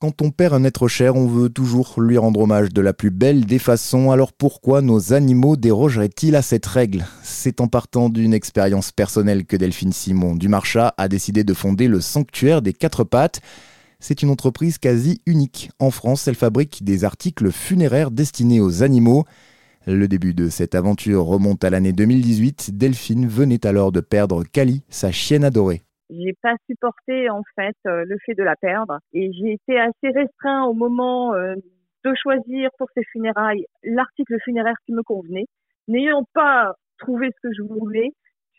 Quand on perd un être cher, on veut toujours lui rendre hommage de la plus belle des façons. Alors pourquoi nos animaux dérogeraient-ils à cette règle? C'est en partant d'une expérience personnelle que Delphine Simon du Marchat a décidé de fonder le Sanctuaire des Quatre Pattes. C'est une entreprise quasi unique. En France, elle fabrique des articles funéraires destinés aux animaux. Le début de cette aventure remonte à l'année 2018. Delphine venait alors de perdre Kali, sa chienne adorée j'ai pas supporté en fait euh, le fait de la perdre et j'ai été assez restreint au moment euh, de choisir pour ces funérailles l'article funéraire qui me convenait. N'ayant pas trouvé ce que je voulais,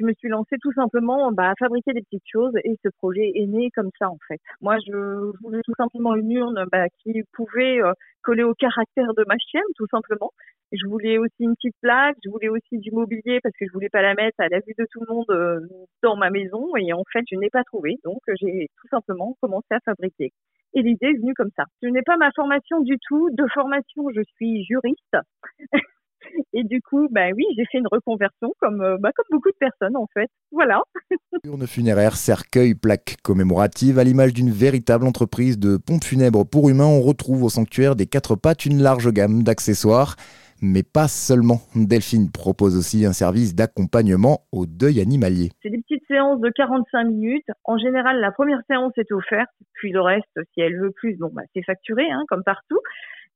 je me suis lancée tout simplement bah, à fabriquer des petites choses et ce projet est né comme ça en fait. Moi, je voulais tout simplement une urne bah, qui pouvait euh, coller au caractère de ma chienne, tout simplement. Je voulais aussi une petite plaque, je voulais aussi du mobilier parce que je voulais pas la mettre à la vue de tout le monde euh, dans ma maison et en fait, je n'ai pas trouvé. Donc, j'ai tout simplement commencé à fabriquer. Et l'idée est venue comme ça. Je n'ai pas ma formation du tout. De formation, je suis juriste. Et du coup, ben oui, j'ai fait une reconversion comme, bah, comme beaucoup de personnes en fait. Voilà. Urne funéraire, cercueil, plaque commémorative, à l'image d'une véritable entreprise de pompes funèbres pour humains, on retrouve au sanctuaire des quatre pattes une large gamme d'accessoires. Mais pas seulement. Delphine propose aussi un service d'accompagnement au deuil animalier. C'est des petites séances de 45 minutes. En général, la première séance est offerte, puis le reste, si elle veut plus, bon, bah, c'est facturé, hein, comme partout.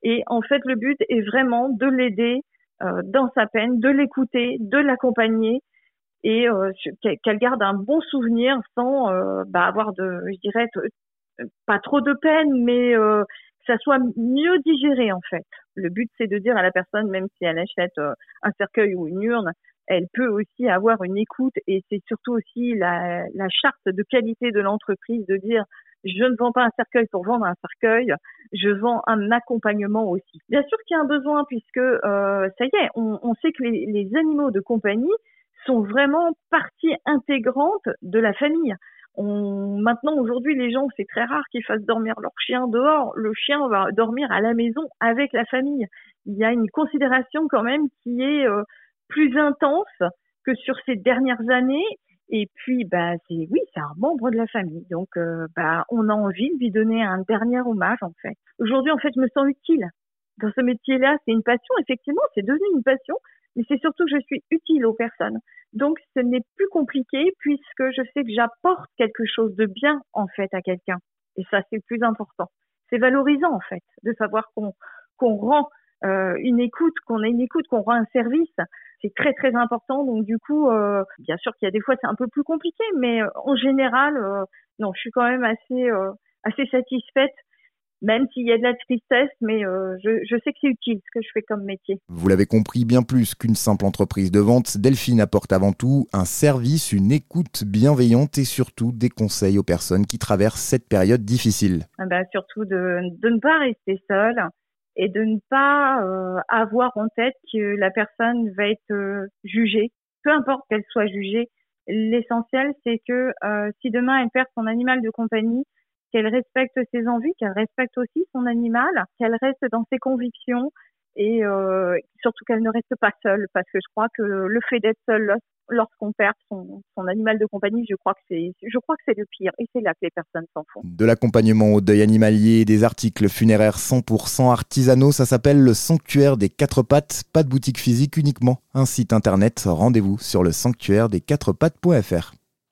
Et en fait, le but est vraiment de l'aider dans sa peine, de l'écouter, de l'accompagner et euh, qu'elle garde un bon souvenir sans euh, bah, avoir de, je dirais, pas trop de peine, mais que ça soit mieux digéré en fait. Le but c'est de dire à la personne, même si elle achète un cercueil ou une urne, elle peut aussi avoir une écoute et c'est surtout aussi la, la charte de qualité de l'entreprise de dire je ne vends pas un cercueil pour vendre un cercueil, je vends un accompagnement aussi. Bien sûr qu'il y a un besoin puisque euh, ça y est, on, on sait que les, les, animaux de compagnie sont vraiment partie intégrante de la famille. On, maintenant, aujourd'hui, les gens, c'est très rare qu'ils fassent dormir leur chien dehors. Le chien va dormir à la maison avec la famille. Il y a une considération quand même qui est euh, plus intense que sur ces dernières années et puis, bah, c'est oui, c'est un membre de la famille. Donc, euh, bah, on a envie de lui donner un dernier hommage, en fait. Aujourd'hui, en fait, je me sens utile. Dans ce métier-là, c'est une passion. Effectivement, c'est devenu une passion, mais c'est surtout que je suis utile aux personnes. Donc, ce n'est plus compliqué puisque je sais que j'apporte quelque chose de bien, en fait, à quelqu'un. Et ça, c'est le plus important. C'est valorisant, en fait, de savoir qu'on qu'on rend une écoute, qu'on a une écoute, qu'on rend un service, c'est très très important. Donc du coup, euh, bien sûr qu'il y a des fois c'est un peu plus compliqué, mais euh, en général, non, je suis quand même assez assez satisfaite même s'il y a de la tristesse, mais je, je, sais que c'est utile ce que je fais comme métier. Vous l'avez compris, bien plus qu'une simple entreprise de vente, Delphine apporte avant tout un service, une écoute bienveillante et surtout des conseils aux personnes qui traversent cette période difficile. Ah ben, surtout de, de ne pas rester seule, et de ne pas euh, avoir en tête que la personne va être euh, jugée, peu importe qu'elle soit jugée. L'essentiel, c'est que euh, si demain elle perd son animal de compagnie, qu'elle respecte ses envies, qu'elle respecte aussi son animal, qu'elle reste dans ses convictions et surtout qu'elle ne reste pas seule, parce que je crois que le fait d'être seule lorsqu'on perd son, animal de compagnie, je crois que c'est, le pire. Et c'est là que les personnes s'en font. De l'accompagnement au deuil animalier, des articles funéraires 100% artisanaux, ça s'appelle le Sanctuaire des Quatre Pattes. Pas de boutique physique uniquement, un site internet. Rendez-vous sur le sanctuaire des quatre pattes.fr.